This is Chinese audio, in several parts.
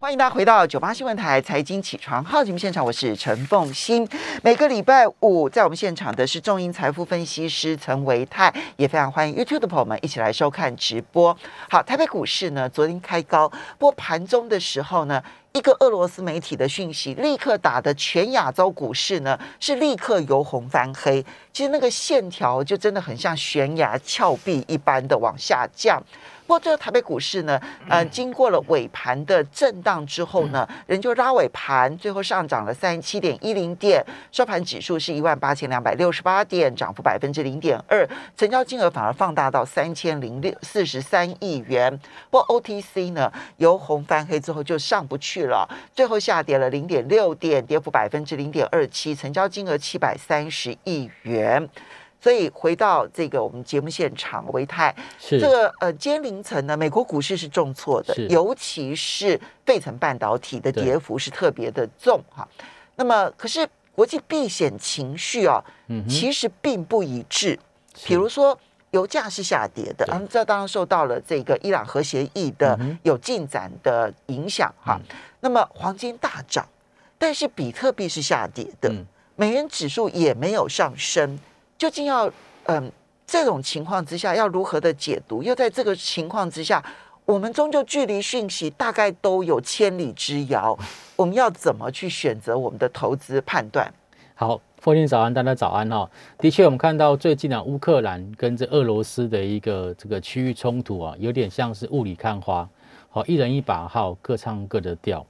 欢迎大家回到九八新闻台财经起床号节目现场，我是陈凤欣。每个礼拜五在我们现场的是众盈财富分析师陈维泰，也非常欢迎 YouTube 的朋友们一起来收看直播。好，台北股市呢昨天开高，不过盘中的时候呢，一个俄罗斯媒体的讯息立刻打的全亚洲股市呢是立刻由红翻黑，其实那个线条就真的很像悬崖峭壁一般的往下降。不过，这个台北股市呢，呃，经过了尾盘的震荡之后呢，仍旧拉尾盘，最后上涨了三十七点一零点，收盘指数是一万八千两百六十八点，涨幅百分之零点二，成交金额反而放大到三千零六四十三亿元。不过 OTC 呢，由红翻黑之后就上不去了，最后下跌了零点六点，跌幅百分之零点二七，成交金额七百三十亿元。所以回到这个我们节目现场，维泰是。这个呃，今天凌晨呢，美国股市是重挫的，尤其是费城半导体的跌幅是特别的重哈。那么，可是国际避险情绪啊，嗯其实并不一致。是。比如说，油价是下跌的，这当然受到了这个伊朗核协议的有进展的影响哈。那么黄金大涨，但是比特币是下跌的，嗯。美元指数也没有上升，究竟要嗯这种情况之下要如何的解读？又在这个情况之下，我们终究距离讯息大概都有千里之遥，我们要怎么去选择我们的投资判断？好，父亲早安，大家早安哈。的确，我们看到最近啊，乌克兰跟这俄罗斯的一个这个区域冲突啊，有点像是雾里看花，好，一人一把号，各唱各的调。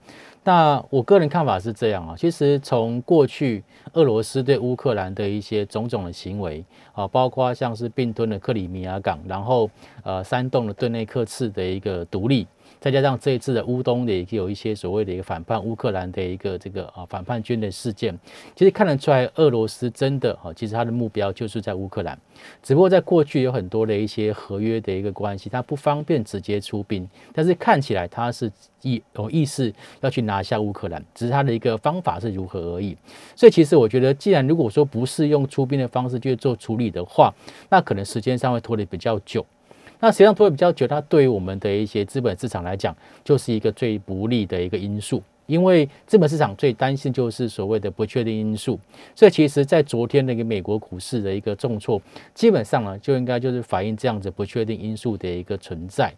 那我个人看法是这样啊，其实从过去俄罗斯对乌克兰的一些种种的行为啊，包括像是并吞了克里米亚港，然后呃煽动了顿内克次的一个独立，再加上这一次的乌东也有一些所谓的一个反叛乌克兰的一个这个啊反叛军的事件，其实看得出来俄罗斯真的哈，其实它的目标就是在乌克兰，只不过在过去有很多的一些合约的一个关系，它不方便直接出兵，但是看起来它是意有意识要去拿下乌克兰，只是它的一个方法是如何而已。所以其实我觉得，既然如果说不是用出兵的方式去做处理的话，那可能时间上会拖得比较久。那实际上拖得比较久，它对于我们的一些资本市场来讲，就是一个最不利的一个因素。因为资本市场最担心就是所谓的不确定因素，所以其实，在昨天那个美国股市的一个重挫，基本上呢，就应该就是反映这样子不确定因素的一个存在。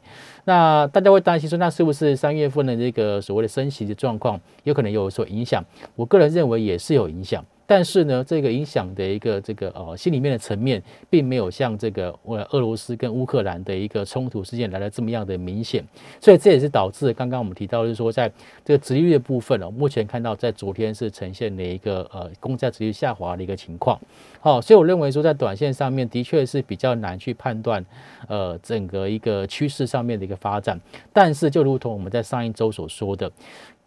那大家会担心说，那是不是三月份的这个所谓的升息的状况，有可能有所影响？我个人认为也是有影响。但是呢，这个影响的一个这个呃心里面的层面，并没有像这个呃俄罗斯跟乌克兰的一个冲突事件来的这么样的明显，所以这也是导致刚刚我们提到，就是说在这个殖利率的部分哦，目前看到在昨天是呈现了一个呃公债殖利率下滑的一个情况。好、所以我认为说在短线上面的确是比较难去判断呃整个一个趋势上面的一个发展，但是就如同我们在上一周所说的。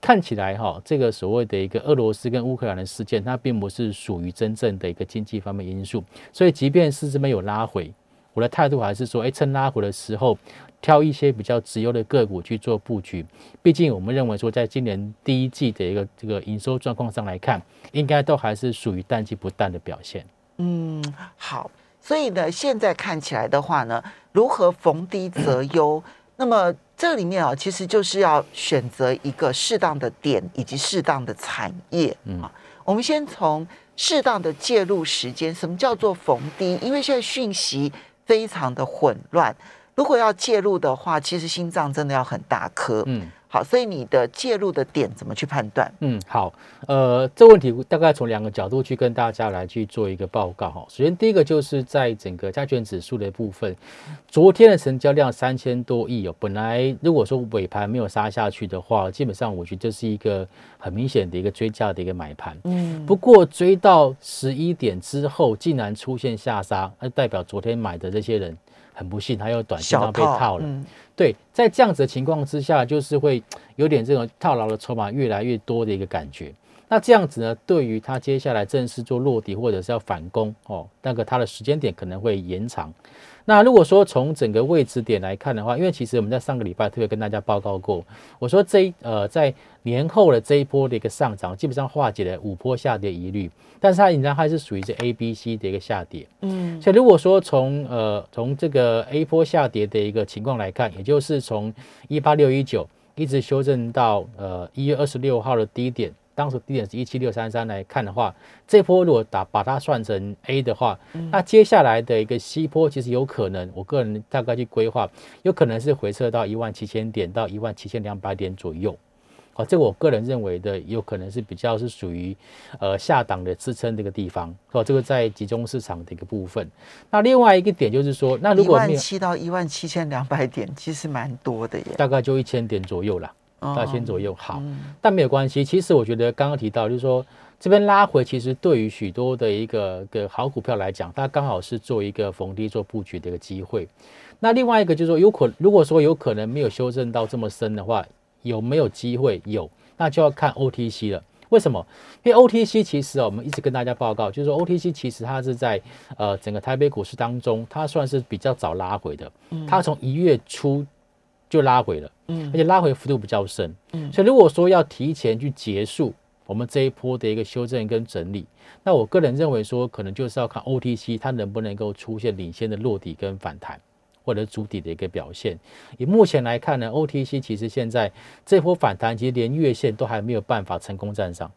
看起来哈，这个所谓的一个俄罗斯跟乌克兰的事件，它并不是属于真正的一个经济方面因素，所以即便是这边有拉回，我的态度还是说，哎，趁拉回的时候，挑一些比较直优的个股去做布局。毕竟我们认为说，在今年第一季的一个这个营收状况上来看，应该都还是属于淡季不淡的表现。嗯，好，所以呢，现在看起来的话呢，如何逢低择优？那么这里面啊，其实就是要选择一个适当的点以及适当的产业。嗯啊，我们先从适当的介入时间，什么叫做逢低？因为现在讯息非常的混乱，如果要介入的话，其实心脏真的要很大颗。嗯。好，所以你的介入的点怎么去判断？嗯，好，呃，这问题大概从两个角度去跟大家来去做一个报告哈。首先，第一个就是在整个加权指数的部分，昨天的成交量三千多亿哦，本来如果说尾盘没有杀下去的话，基本上我觉得这是一个很明显的一个追价的一个买盘。嗯，不过追到十一点之后，竟然出现下杀，那代表昨天买的这些人很不幸，他又短线小上被套了。嗯对，在这样子的情况之下，就是会有点这种套牢的筹码越来越多的一个感觉。那这样子呢，对于他接下来正式做落底或者是要反攻哦，那个它的时间点可能会延长。那如果说从整个位置点来看的话，因为其实我们在上个礼拜特别跟大家报告过，我说这一呃在年后的这一波的一个上涨，基本上化解了五波下跌疑虑，但是它仍然还是属于是 A、B、C 的一个下跌。嗯所以如果说从呃从这个 A 波下跌的一个情况来看，也就是从一八六一九一直修正到呃一月二十六号的低点，当时低点是一七六三三来看的话，这波如果打把它算成 A 的话，那接下来的一个 C 波其实有可能，我个人大概去规划，有可能是回撤到一万七千点到一万七千两百点左右。哦，这个我个人认为的，有可能是比较是属于呃下档的支撑这个地方。哦，这个在集中市场的一个部分。那另外一个点就是说，那如果一万七到一万七千两百点，其实蛮多的耶，大概就一千点左右啦。大千左右，好，但没有关系。其实我觉得刚刚提到，就是说这边拉回，其实对于许多的一个个好股票来讲，它刚好是做一个逢低做布局的一个机会。那另外一个就是说，有可如果说有可能没有修正到这么深的话，有没有机会？有，那就要看 OTC 了。为什么？因为 OTC 其实啊，我们一直跟大家报告，就是说 OTC 其实它是在呃整个台北股市当中，它算是比较早拉回的。它从一月初。就拉回了，嗯，而且拉回幅度比较深，嗯，所以如果说要提前去结束我们这一波的一个修正跟整理，那我个人认为说，可能就是要看 OTC 它能不能够出现领先的落底跟反弹，或者主底的一个表现。以目前来看呢，OTC 其实现在这波反弹其实连月线都还没有办法成功站上，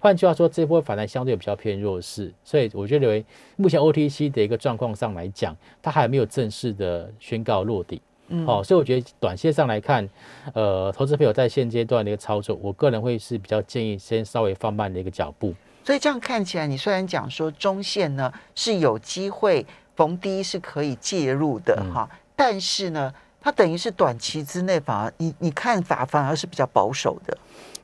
换句话说，这波反弹相对比较偏弱势，所以我觉得为目前 OTC 的一个状况上来讲，它还没有正式的宣告落底。嗯，好，所以我觉得短线上来看，呃，投资朋友在现阶段的一个操作，我个人会是比较建议先稍微放慢的一个脚步。所以这样看起来，你虽然讲说中线呢是有机会逢低是可以介入的哈，但是呢，它等于是短期之内反而你你看法反而是比较保守的。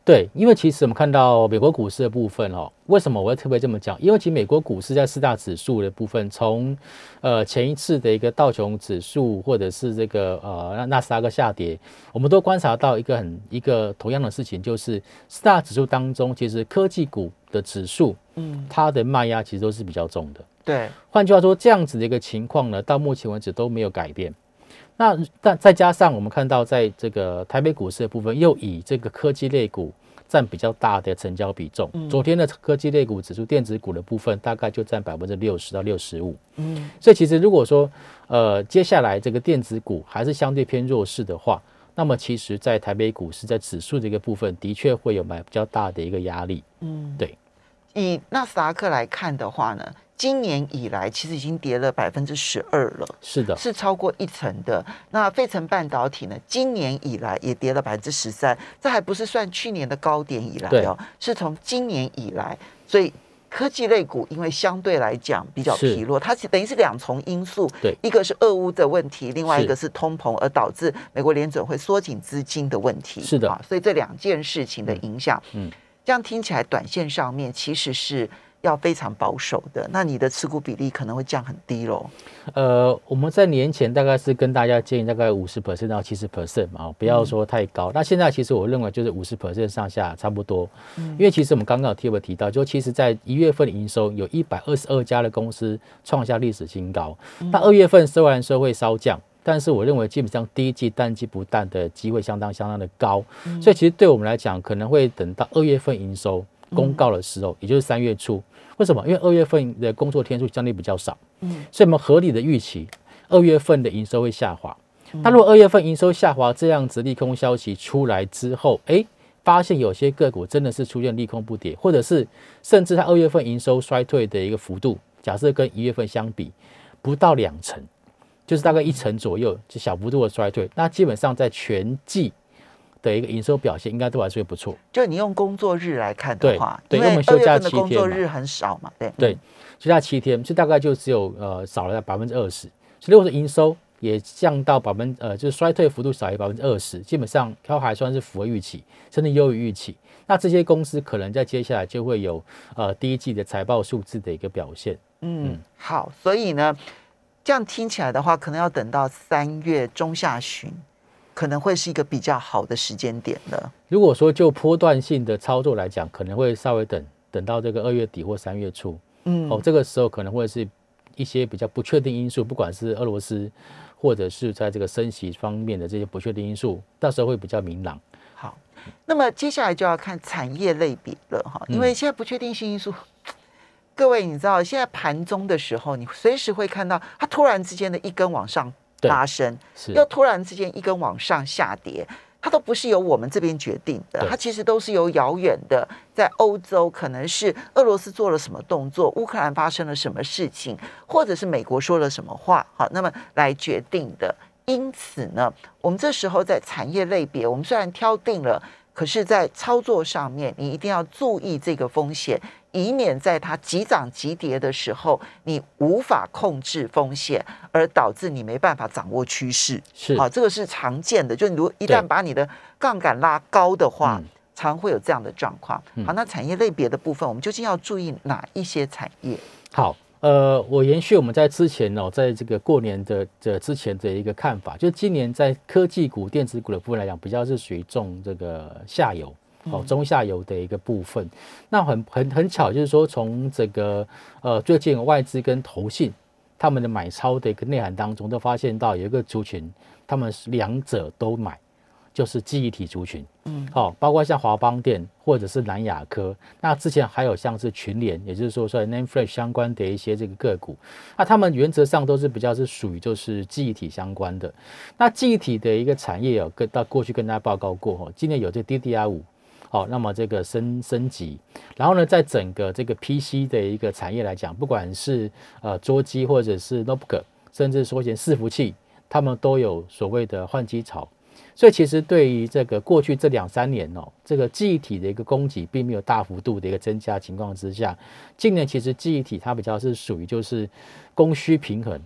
对，因为其实我们看到美国股市的部分哦，为什么我会特别这么讲？因为其实美国股市在四大指数的部分，从呃前一次的一个道琼指数，或者是这个呃纳纳斯达克下跌，我们都观察到一个很一个同样的事情，就是四大指数当中，其实科技股的指数，嗯，它的卖压其实都是比较重的。对，换句话说，这样子的一个情况呢，到目前为止都没有改变。那但再加上我们看到，在这个台北股市的部分，又以这个科技类股占比较大的成交比重。昨天的科技类股指数，电子股的部分大概就占百分之六十到六十五。嗯，所以其实如果说呃接下来这个电子股还是相对偏弱势的话，那么其实在台北股市在指数这个部分的确会有买比较大的一个压力。嗯，对。以纳斯达克来看的话呢？今年以来，其实已经跌了百分之十二了，是的，是超过一层的。那费城半导体呢？今年以来也跌了百分之十三，这还不是算去年的高点以来哦，是从今年以来。所以科技类股因为相对来讲比较疲弱，它等于是两重因素，对，一个是俄乌的问题，另外一个是通膨而导致美国联准会缩紧资金的问题，是的啊。所以这两件事情的影响，嗯，这样听起来，短线上面其实是。要非常保守的，那你的持股比例可能会降很低喽。呃，我们在年前大概是跟大家建议大概五十 percent 到七十 percent 嘛，不要说太高。那现在其实我认为就是五十 percent 上下差不多。嗯，因为其实我们刚刚有特别提到，就其实在一月份的营收有一百二十二家的公司创下历史新高。那二月份虽然说会稍降，但是我认为基本上第一季淡季不淡的机会相当相当的高。所以其实对我们来讲，可能会等到二月份营收公告的时候，也就是三月初。为什么？因为二月份的工作天数相对比较少，嗯，所以我们合理的预期，二月份的营收会下滑。那如果二月份营收下滑，这样子利空消息出来之后，哎，发现有些个股真的是出现利空不跌，或者是甚至它二月份营收衰退的一个幅度，假设跟一月份相比不到两成，就是大概一成左右，就小幅度的衰退，那基本上在全季。的一个营收表现应该都还是不错。就你用工作日来看的话，对，因为我们休假七天工作日很少嘛，对。对，休假七天，就大概就只有呃少了百分之二十。所以如果是营收也降到百分呃，就是衰退幅度少于百分之二十，基本上它还算是符合预期，甚至优于预期。那这些公司可能在接下来就会有呃第一季的财报数字的一个表现。嗯，好，所以呢，这样听起来的话，可能要等到三月中下旬。可能会是一个比较好的时间点了。如果说就波段性的操作来讲，可能会稍微等等到这个二月底或三月初。嗯，哦，这个时候可能会是一些比较不确定因素，不管是俄罗斯或者是在这个升息方面的这些不确定因素，到时候会比较明朗。好，那么接下来就要看产业类别了哈，因为现在不确定性因素，各位你知道，现在盘中的时候，你随时会看到它突然之间的一根往上。拉升，又突然之间一根往上下跌，它都不是由我们这边决定的，它其实都是由遥远的在欧洲，可能是俄罗斯做了什么动作，乌克兰发生了什么事情，或者是美国说了什么话，好，那么来决定的。因此呢，我们这时候在产业类别，我们虽然挑定了，可是，在操作上面，你一定要注意这个风险，以免在它急涨急跌的时候，你无法控制风险，而导致你没办法掌握趋势。是好，这个是常见的，就你如果一旦把你的杠杆拉高的话，嗯常会有这样的状况。嗯好，那产业类别的部分，我们究竟要注意哪一些产业？好，呃，我延续我们在之前哦，在这个过年的这之前的一个看法，就是今年在科技股、电子股的部分来讲，比较是属于重这个下游。哦，中下游的一个部分，那很很很巧，就是说从这个呃最近外资跟投信他们的买超的一个内涵当中，都发现到有一个族群，他们是两者都买，就是记忆体族群。嗯，好、包括像华邦电或者是南亚科，那之前还有像是群联，也就是说说 Name Flash 相关的一些这个个股，那他们原则上都是比较是属于就是记忆体相关的。那记忆体的一个产业有跟到过去跟大家报告过哈，今年有这 DDR 五。好，那么这个升升级，然后呢，在整个这个 PC 的一个产业来讲，不管是呃桌机或者是 notebook，甚至说一些伺服器，他们都有所谓的换机潮。所以其实对于这个过去这两三年哦，这个记忆体的一个供给并没有大幅度的一个增加情况之下，今年其实记忆体它比较是属于就是供需平衡，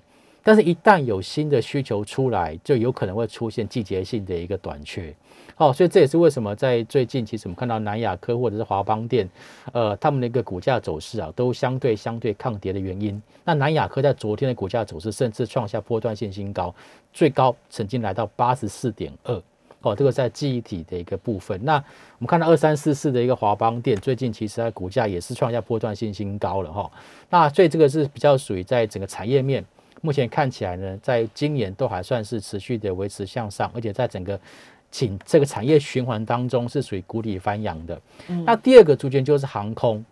但是一旦有新的需求出来，就有可能会出现季节性的一个短缺。哦，所以这也是为什么在最近，其实我们看到南亚科或者是华邦电，呃，他们的一个股价走势啊，都相对相对抗跌的原因。那南亚科在昨天的股价走势，甚至创下波段性新高，最高曾经来到八十四点二。哦，这个在记忆体的一个部分。那我们看到二三四四的一个华邦电，最近其实它股价也是创下波段性新高了哈、那所以这个是比较属于在整个产业面，目前看起来呢，在今年都还算是持续的维持向上，而且在整个请这个产业循环当中是属于谷底翻扬的。那第二个族群就是航空，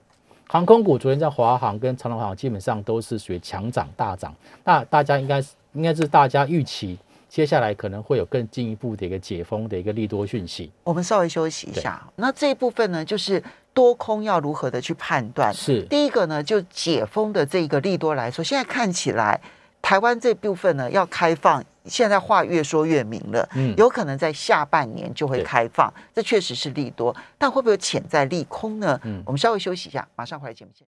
航空股昨天在华航跟长龙航基本上都是属于强涨大涨。那大家应该是应该是大家预期接下来可能会有更进一步的一个解封的一个利多讯息。我们稍微休息一下。那这一部分呢，就是多空要如何的去判断。是第一个呢，就解封的这个利多来说，现在看起来台湾这部分呢要开放，现在话越说越明了，嗯有可能在下半年就会对开放，这确实是利多，但会不会有潜在利空呢？嗯我们稍微休息一下，马上回来节目现场。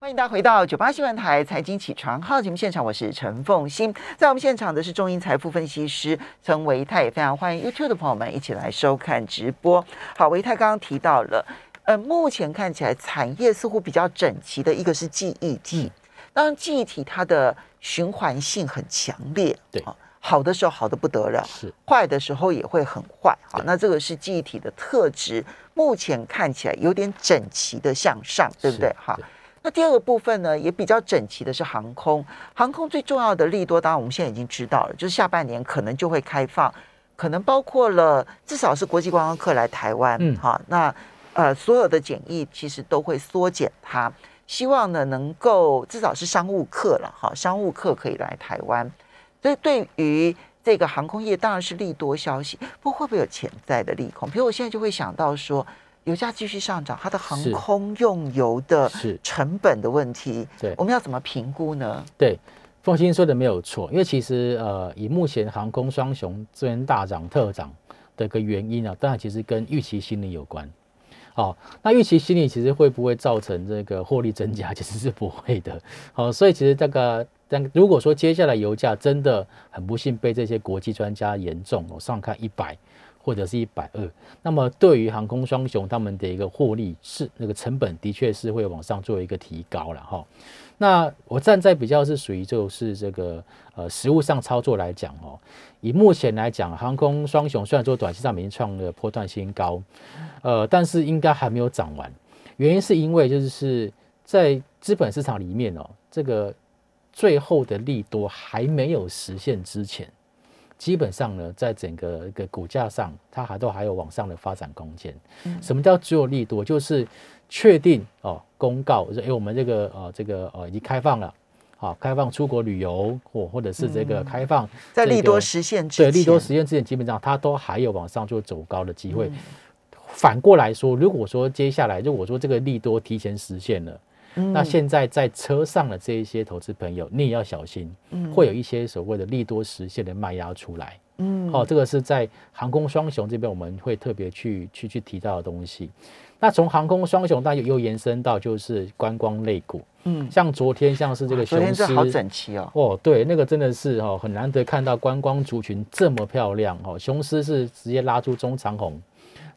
欢迎大家回到九八新闻台财经起床号节目现场，我是陈凤欣，在我们现场的是中银财富分析师陈维泰，也非常欢迎 YouTube 的朋友们一起来收看直播。好，维泰刚刚提到了，呃，目前看起来产业似乎比较整齐的一个是记忆体，当然记忆体它的循环性很强烈，对啊，好的时候好的不得了，是坏的时候也会很坏。好，那这个是记忆体的特质，目前看起来有点整齐的向上，对不对是？好对，那第二个部分呢，也比较整齐的是航空。航空最重要的利多，当然我们现在已经知道了，就是下半年可能就会开放，可能包括了至少是国际观光客来台湾，嗯好，那呃所有的检疫其实都会缩减它，希望呢能够至少是商务客了，哈，商务客可以来台湾，所以对于这个航空业当然是利多消息，不过会不会有潜在的利空？比如我现在就会想到说，油价继续上涨，它的航空用油的是成本的问题，对我们要怎么评估呢？对，凤欣说的没有错，因为其实呃，以目前航空双雄这边大涨特涨的一个原因啊，当然其实跟预期心理有关。哦，那预期心理其实会不会造成这个获利增加？其实是不会的。好、所以其实这个，但如果说接下来油价真的很不幸被这些国际专家严重哦上看一百或者是一百二，那么对于航空双雄他们的一个获利是那个成本的确是会往上做一个提高了哈。那我站在比较是属于就是这个呃实物上操作来讲哦，以目前来讲，航空双雄虽然说短期上已经创了波段新高，呃，但是应该还没有涨完。原因是因为就是在资本市场里面哦，这个最后的利多还没有实现之前，基本上呢，在整个一个股价上，它还都还有往上的发展空间。什么叫只有利多？就是确定哦，公告说，哎，我们这个呃这个呃已经开放了，好，开放出国旅游或或者是这个开放这在利多实现之前对利多实现之前，基本上它都还有往上就走高的机会。反过来说，如果说接下来如果说这个利多提前实现了，嗯。那现在在车上的这一些投资朋友，你也要小心，会有一些所谓的利多实现的卖压出来。嗯。哦，这个是在航空双雄这边我们会特别去去去提到的东西。那从航空双雄，但又又延伸到就是观光类股，嗯，像昨天像是这个雄狮，好整齐哦，哦，对，那个真的是哦，很难得看到观光族群这么漂亮哦。雄狮是直接拉出中长红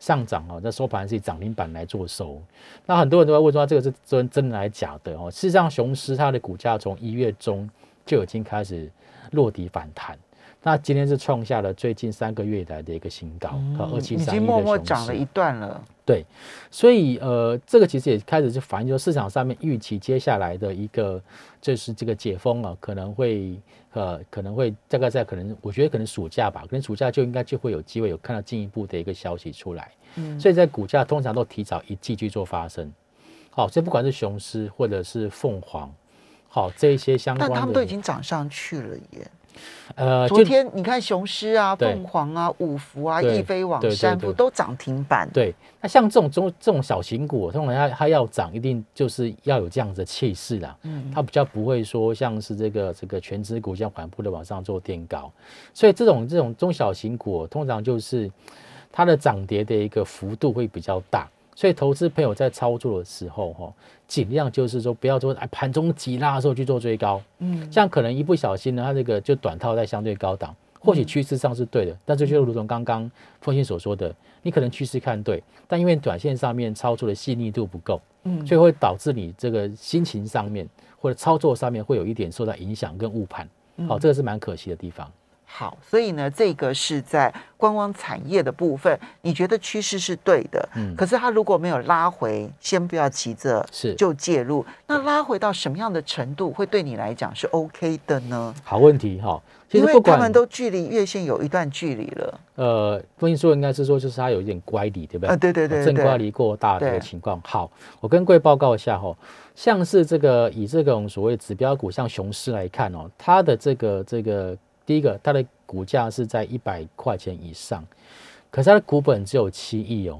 上涨哦，那收盘是以涨停板来做收。那很多人都在问说，这个是真真的还是假的哦？事实上，雄狮它的股价从一月中就已经开始落底反弹。那今天是创下了最近三个月以来的一个新高，和二七已三一的经默默涨了一段了。对，所以呃，这个其实也开始就反映说市场上面预期接下来的一个就是这个解封啊，可能会呃可能会大概在可能我觉得可能暑假吧，可能暑假就应该就会有机会有看到进一步的一个消息出来，嗯所以在股价通常都提早一季去做发生。好，所以不管是雄狮或者是凤凰，好这一些相关的，但他们都已经涨上去了耶。呃昨天你看雄狮啊、凤凰啊、五福啊、易飞网山富都涨停板。对，那像这种中这种小型股，通常它它要涨，一定就是要有这样子的气势啦。嗯它比较不会说像是这个这个全指股这样缓步的往上做垫高，所以这种这种中小型股，通常就是它的涨跌的一个幅度会比较大。所以投资朋友在操作的时候，哈，尽量就是说不要说哎盘中急拉的时候去做追高，嗯，像可能一不小心呢，它这个就短套在相对高档，或许趋势上是对的，但是就如同刚刚凤欣所说的，你可能趋势看对，但因为短线上面操作的细腻度不够，嗯。所以会导致你这个心情上面或者操作上面会有一点受到影响跟误判，好、这个是蛮可惜的地方。好，所以呢，这个是在观光产业的部分，你觉得趋势是对的，嗯可是它如果没有拉回，先不要急着是就介入，那拉回到什么样的程度会对你来讲是 OK 的呢？好问题哈，其因为他们都距离月线有一段距离了，呃，分析说应该是说就是它有一点乖离，对不对？啊，对对对对对，正乖离过大的一个情况。好，我跟各位报告一下哈，像是这个以这种所谓指标股，像雄狮来看哦，它的这个这个第一个，它的股价是在一百块钱以上，可是它的股本只有七亿哦。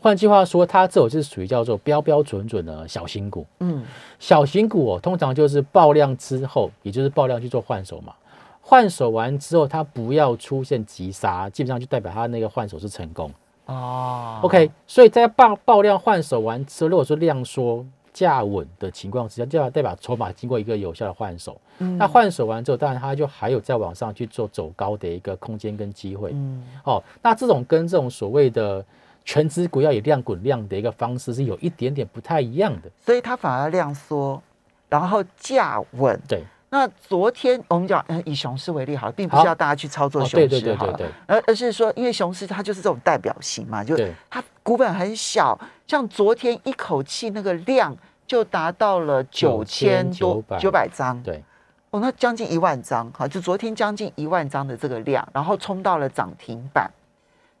换句话说，它这种是属于叫做标标准准的小型股。嗯小型股哦，通常就是爆量之后，也就是爆量去做换手嘛。换手完之后，它不要出现急杀，基本上就代表它那个换手是成功。哦 OK，所以在爆爆量换手完之后，如果说量缩价稳的情况之下，就要代表筹码经过一个有效的换手。嗯那换手完之后，当然它就还有在往上去做走高的一个空间跟机会。嗯哦，那这种跟这种所谓的全指股要以量滚量的一个方式是有一点点不太一样的。所以它反而量缩，然后价稳。对，那昨天我们讲，嗯，以雄狮为例好了，并不好。是要大家去操作哦，雄狮好了，而而是说，因为雄狮它就是这种代表型嘛，就，它股本很小，像昨天一口气那个量就达到了九千多九百张，对，哦，那将近一万张，哈，就昨天将近一万张的这个量，然后冲到了涨停板。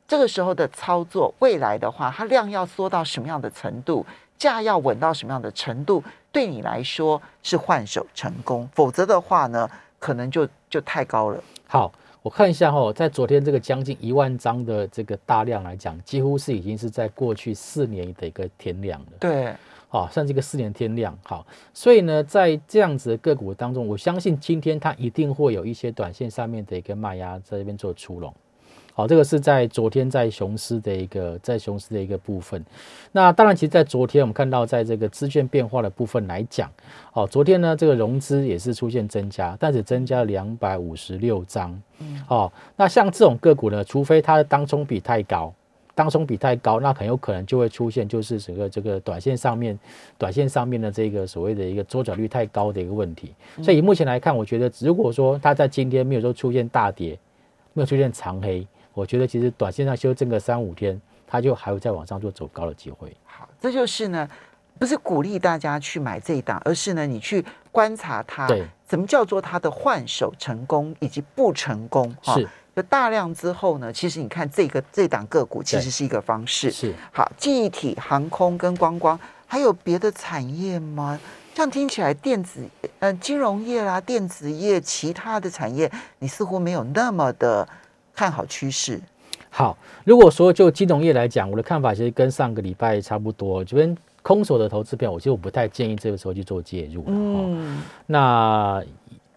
这个时候的操作，未来的话，它量要缩到什么样的程度，价要稳到什么样的程度，对你来说是换手成功，否则的话呢，可能就就太高了。好，我看一下哈、在昨天这个将近一万张的这个大量来讲，几乎是已经是在过去四年的一个天量了。对，好，算是一个四年天量。好，所以呢，在这样子的个股当中，我相信今天它一定会有一些短线上面的一个卖压在这边做出笼。好，这个是在昨天在雄狮的一个在雄狮的一个部分。那当然，其实，在昨天我们看到，在这个资券变化的部分来讲，哦，昨天呢，这个融资也是出现增加，但是增加两百五十六张。嗯哦，那像这种个股呢，除非它的当冲比太高，当冲比太高，那很有可能就会出现就是整个这个短线上面，短线上面的这个所谓的一个周转率太高的一个问题。所以以目前来看，我觉得如果说它在今天没有说出现大跌，没有出现长黑，我觉得其实短线上修正个三五天，它就还有再往上做走高的机会。好，这就是呢，不是鼓励大家去买这一档，而是呢，你去观察它，对，怎么叫做它的换手成功以及不成功。哈是就大量之后呢，其实你看这个这档个股其对实是一个方式。是，好，记忆体、航空跟观光，还有别的产业吗？这样听起来，电子呃金融业啦、电子业、其他的产业，你似乎没有那么的看好趋势。好，如果说就金融业来讲，我的看法其实跟上个礼拜差不多。这边空手的投资票，我其实我不太建议这个时候去做介入。嗯，那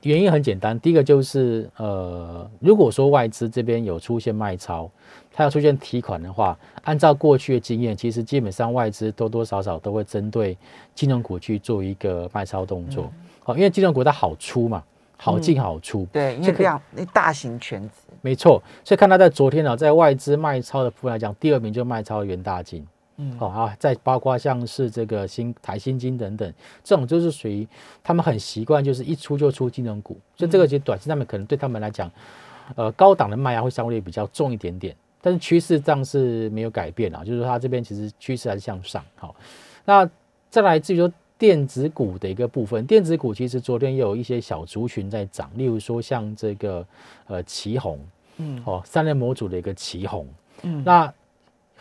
原因很简单，第一个就是呃，如果说外资这边有出现卖超，它要出现提款的话，按照过去的经验，其实基本上外资多多少少都会针对金融股去做一个卖超动作。好，因为金融股它好出嘛。好进好出，对，因为这样那大型全值，没错。所以看他在昨天呢，在外资卖超的部分来讲，第二名就卖超元大金，嗯，好啊，再包括像是这个新台新金等等，这种就是属于他们很习惯，就是一出就出金融股，所以这个其实短期上面可能对他们来讲，呃，高档的卖压会相对比较重一点点，但是趋势上是没有改变啊，就是说它这边其实趋势还是向上。好，那再来至于说。电子股的一个部分，电子股其实昨天也有一些小族群在涨，例如说像这个呃旗红，嗯，哦，三联模组的一个旗红，嗯，那。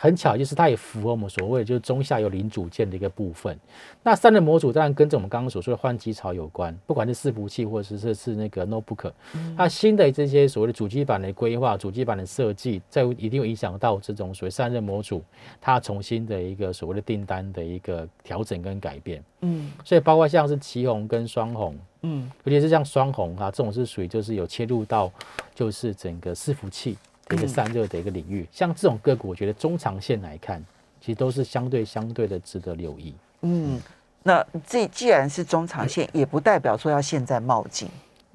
很巧，就是它也符合我们所谓就是中下游零组件的一个部分。那散热模组当然跟着我们刚刚所说的换机潮有关，不管是伺服器或者是是那个 notebook，它新的这些所谓的主机板的规划、主机板的设计，在一定会影响到这种所谓散热模组它重新的一个所谓的订单的一个调整跟改变。嗯，所以包括像是旗红跟双红，嗯，尤其是像双红啊这种是属于就是有切入到就是整个伺服器。一个散热的一个领域，像这种个股，我觉得中长线来看，其实都是相对相对的值得留意。嗯，那这既然是中长线，也不代表说要现在冒进，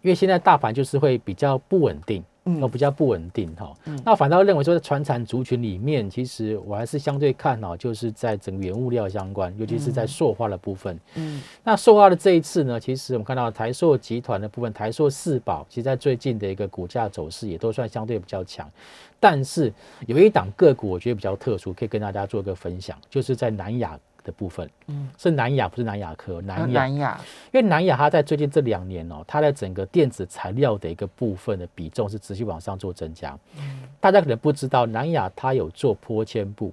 因为现在大盘就是会比较不稳定。都比较不稳定哈，那反倒认为说在船产族群里面，其实我还是相对看好，就是在整个原物料相关，尤其是在塑化的部分。嗯，那塑化的这一次呢，其实我们看到台塑集团的部分，台塑四宝，其实在最近的一个股价走势也都算相对比较强。但是有一档个股，我觉得比较特殊，可以跟大家做一个分享，就是在南亚。的部分，嗯，是南亚，不是南亚科，南亚，南亚，因为南亚它在最近这两年哦，它在整个电子材料的一个部分的比重是持续往上做增加。嗯，大家可能不知道，南亚它有做玻纤布，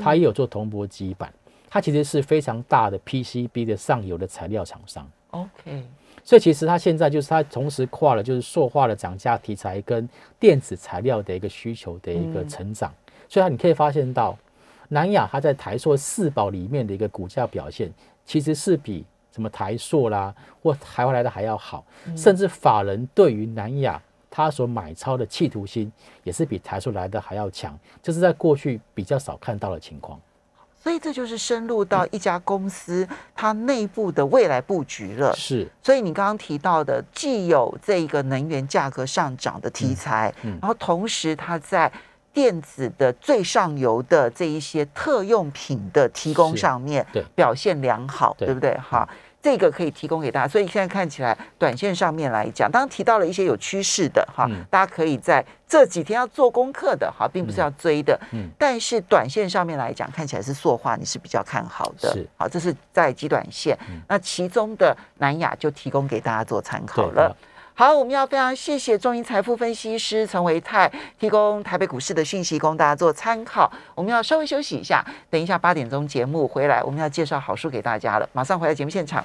它也有做铜箔基板，它其实是非常大的 PCB 的上游的材料厂商。OK，所以其实它现在就是它同时跨了就是塑化的涨价题材跟电子材料的一个需求的一个成长，所以它你可以发现到。南亚它在台塑四宝里面的一个股价表现，其实是比什么台塑啦或台湾来的还要好，甚至法人对于南亚他所买超的企图心，也是比台塑来的还要强，这是在过去比较少看到的情况。所以这就是深入到一家公司它内部的未来布局了。是，所以你刚刚提到的，既有这一个能源价格上涨的题材，然后同时它在电子的最上游的这一些特用品的提供上面，对表现良好，对不对？哈，这个可以提供给大家。所以现在看起来，短线上面来讲，当然提到了一些有趋势的哈，大家可以在这几天要做功课的哈，并不是要追的。嗯，但是短线上面来讲，看起来是塑化，你是比较看好的。是，好，这是在极短线。那其中的南亚就提供给大家做参考了。好，我们要非常谢谢中银财富分析师陈维泰提供台北股市的讯息，供大家做参考。我们要稍微休息一下，等一下八点钟节目回来，我们要介绍好书给大家了。马上回来节目现场。